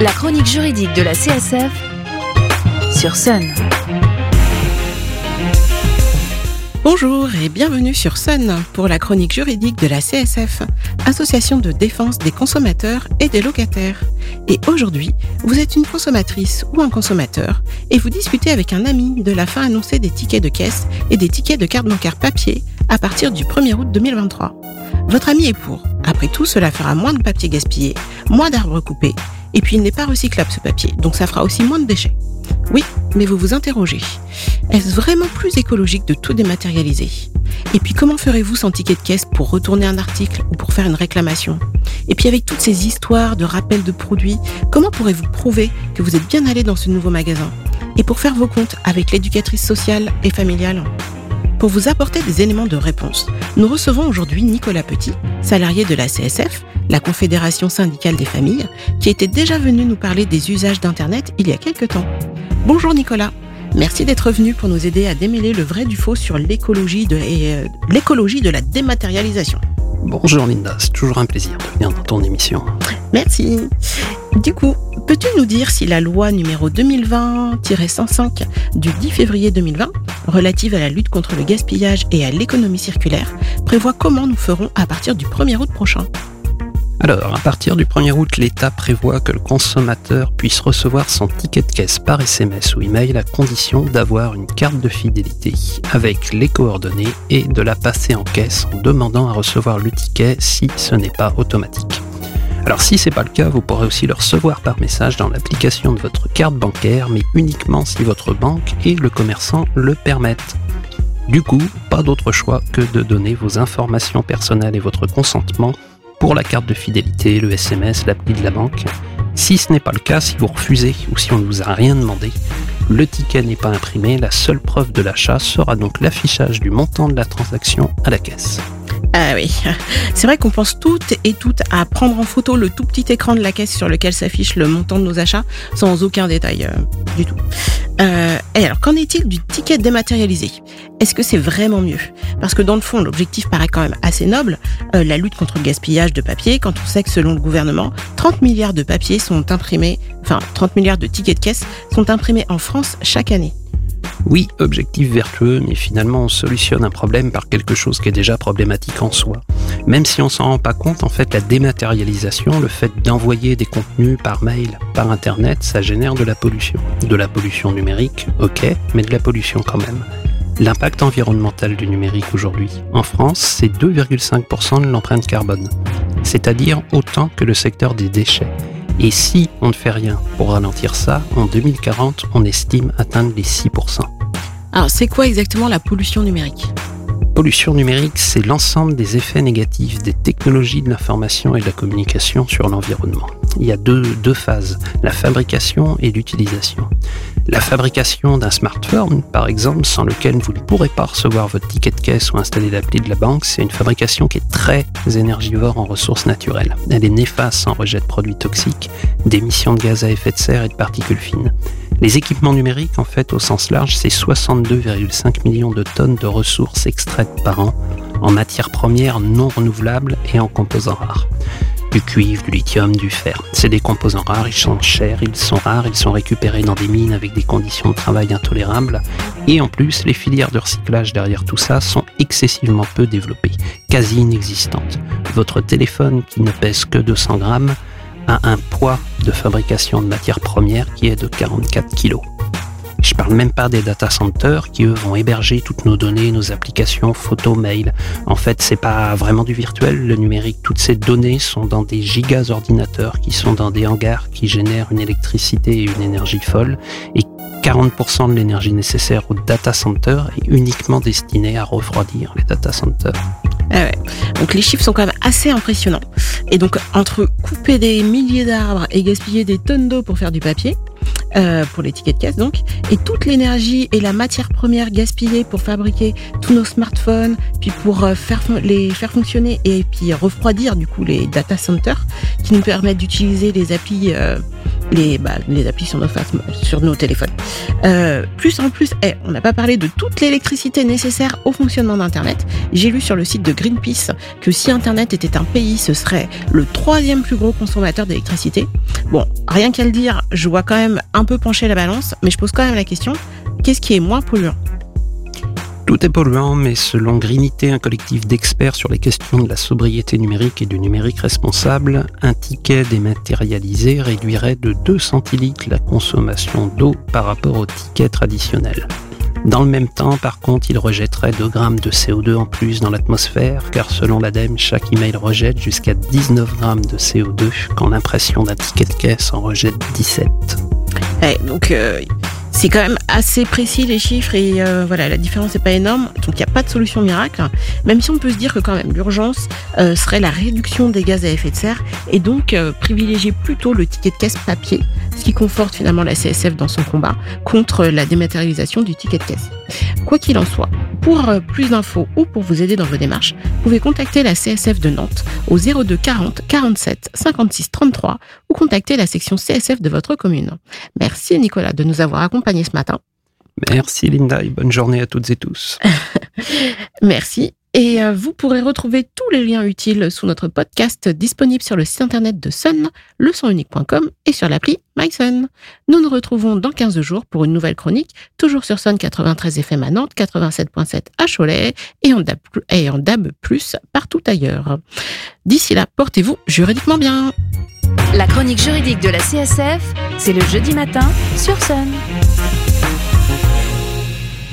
La chronique juridique de la CSF sur Sun. Bonjour et bienvenue sur Sun pour la chronique juridique de la CSF, Association de défense des consommateurs et des locataires. Et aujourd'hui, vous êtes une consommatrice ou un consommateur et vous discutez avec un ami de la fin annoncée des tickets de caisse et des tickets de carte bancaire papier à partir du 1er août 2023. Votre ami est pour. Après tout, cela fera moins de papier gaspillé, moins d'arbres coupés, et puis il n'est pas recyclable ce papier, donc ça fera aussi moins de déchets. Oui, mais vous vous interrogez. Est-ce vraiment plus écologique de tout dématérialiser? Et puis comment ferez-vous sans ticket de caisse pour retourner un article ou pour faire une réclamation? Et puis avec toutes ces histoires de rappels de produits, comment pourrez-vous prouver que vous êtes bien allé dans ce nouveau magasin? Et pour faire vos comptes avec l'éducatrice sociale et familiale? Pour vous apporter des éléments de réponse, nous recevons aujourd'hui Nicolas Petit, salarié de la CSF, la Confédération syndicale des familles, qui était déjà venu nous parler des usages d'Internet il y a quelques temps. Bonjour Nicolas. Merci d'être venu pour nous aider à démêler le vrai du faux sur l'écologie de, euh, l'écologie de la dématérialisation. Bonjour Linda, c'est toujours un plaisir de venir dans ton émission. Merci. Du coup, peux-tu nous dire si la loi numéro 2020-105 du 10 février 2020, relative à la lutte contre le gaspillage et à l'économie circulaire, prévoit comment nous ferons à partir du 1er août prochain? Alors, à partir du 1er août, l'État prévoit que le consommateur puisse recevoir son ticket de caisse par SMS ou email à condition d'avoir une carte de fidélité avec les coordonnées et de la passer en caisse en demandant à recevoir le ticket si ce n'est pas automatique. Alors si c'est pas le cas, vous pourrez aussi le recevoir par message dans l'application de votre carte bancaire, mais uniquement si votre banque et le commerçant le permettent. Du coup, pas d'autre choix que de donner vos informations personnelles et votre consentement pour la carte de fidélité, le SMS, l'appli de la banque. Si ce n'est pas le cas, si vous refusez ou si on ne vous a rien demandé, le ticket n'est pas imprimé, la seule preuve de l'achat sera donc l'affichage du montant de la transaction à la caisse. Ah oui, c'est vrai qu'on pense toutes et toutes à prendre en photo le tout petit écran de la caisse sur lequel s'affiche le montant de nos achats sans aucun détail euh, du tout. Euh, et alors, qu'en est-il du ticket dématérialisé? Est-ce que c'est vraiment mieux? Parce que dans le fond, l'objectif paraît quand même assez noble, euh, la lutte contre le gaspillage de papier, quand on sait que selon le gouvernement, 30 milliards de papiers sont imprimés, enfin 30 milliards de tickets de caisse sont imprimés en France chaque année. Oui, objectif vertueux, mais finalement on solutionne un problème par quelque chose qui est déjà problématique en soi. Même si on s'en rend pas compte, en fait, la dématérialisation, le fait d'envoyer des contenus par mail, par internet, ça génère de la pollution. De la pollution numérique, ok, mais de la pollution quand même. L'impact environnemental du numérique aujourd'hui, en France, c'est 2,5% de l'empreinte carbone, c'est-à-dire autant que le secteur des déchets. Et si on ne fait rien pour ralentir ça, en 2040, on estime atteindre les 6%. Alors, c'est quoi exactement la pollution numérique? Pollution numérique, c'est l'ensemble des effets négatifs des technologies de l'information et de la communication sur l'environnement. Il y a deux, deux phases, la fabrication et l'utilisation. La fabrication d'un smartphone, par exemple, sans lequel vous ne pourrez pas recevoir votre ticket de caisse ou installer l'appli de la banque, c'est une fabrication qui est très énergivore en ressources naturelles. Elle est néfaste en rejet de produits toxiques, d'émissions de gaz à effet de serre et de particules fines. Les équipements numériques, en fait, au sens large, c'est 62,5 millions de tonnes de ressources extraites par an en matières premières non renouvelables et en composants rares du cuivre, du lithium, du fer. C'est des composants rares, ils sont chers, ils sont rares, ils sont récupérés dans des mines avec des conditions de travail intolérables. Et en plus, les filières de recyclage derrière tout ça sont excessivement peu développées, quasi inexistantes. Votre téléphone qui ne pèse que 200 grammes a un poids de fabrication de matières premières qui est de 44 kilos. Je parle même pas des data centers qui eux vont héberger toutes nos données, nos applications, photos, mails. En fait, c'est pas vraiment du virtuel, le numérique. Toutes ces données sont dans des gigas ordinateurs qui sont dans des hangars qui génèrent une électricité et une énergie folle et 40% de l'énergie nécessaire au data center est uniquement destinée à refroidir les data centers. Ah ouais. Donc les chiffres sont quand même assez impressionnants. Et donc entre couper des milliers d'arbres et gaspiller des tonnes d'eau pour faire du papier, euh, pour les tickets de caisse donc, et toute l'énergie et la matière première gaspillée pour fabriquer tous nos smartphones, puis pour euh, faire les faire fonctionner et puis refroidir du coup les data centers qui nous permettent d'utiliser les applis euh, les, bah, les applis sur nos, sur nos téléphones. Euh, plus en plus, eh, on n'a pas parlé de toute l'électricité nécessaire au fonctionnement d'Internet. J'ai lu sur le site de Greenpeace que si Internet était un pays, ce serait le troisième plus gros consommateur d'électricité. Bon, rien qu'à le dire, je vois quand même un peu pencher la balance, mais je pose quand même la question, qu'est-ce qui est moins polluant? Tout est polluant, mais selon Greenité, un collectif d'experts sur les questions de la sobriété numérique et du numérique responsable, un ticket dématérialisé réduirait de 2 centilitres la consommation d'eau par rapport au ticket traditionnel. Dans le même temps, par contre, il rejetterait 2 grammes de CO2 en plus dans l'atmosphère, car selon l'ADEME, chaque email rejette jusqu'à 19 grammes de CO2, quand l'impression d'un ticket de caisse en rejette 17. donc, euh, c'est quand même assez précis les chiffres et euh, voilà, la différence n'est pas énorme. Donc il n'y a pas de solution miracle, même si on peut se dire que quand même l'urgence euh, serait la réduction des gaz à effet de serre et donc euh, privilégier plutôt le ticket de caisse papier, ce qui conforte finalement la CSF dans son combat contre la dématérialisation du ticket de caisse. Quoi qu'il en soit, pour plus d'infos ou pour vous aider dans vos démarches, vous pouvez contacter la CSF de Nantes au 02 40 47 56 33 ou contacter la section CSF de votre commune. Merci Nicolas de nous avoir accompagnés ce matin. Merci Linda et bonne journée à toutes et tous. Merci. Et euh, vous pourrez retrouver tous les liens utiles sous notre podcast disponible sur le site internet de Sun, leçonunique.com et sur l'appli MySun. Nous nous retrouvons dans 15 jours pour une nouvelle chronique, toujours sur Sun 93 FM Nantes, 87.7 à Cholet et en, DAB, et en DAB+, partout ailleurs. D'ici là, portez-vous juridiquement bien. La chronique juridique de la CSF, c'est le jeudi matin sur Sun.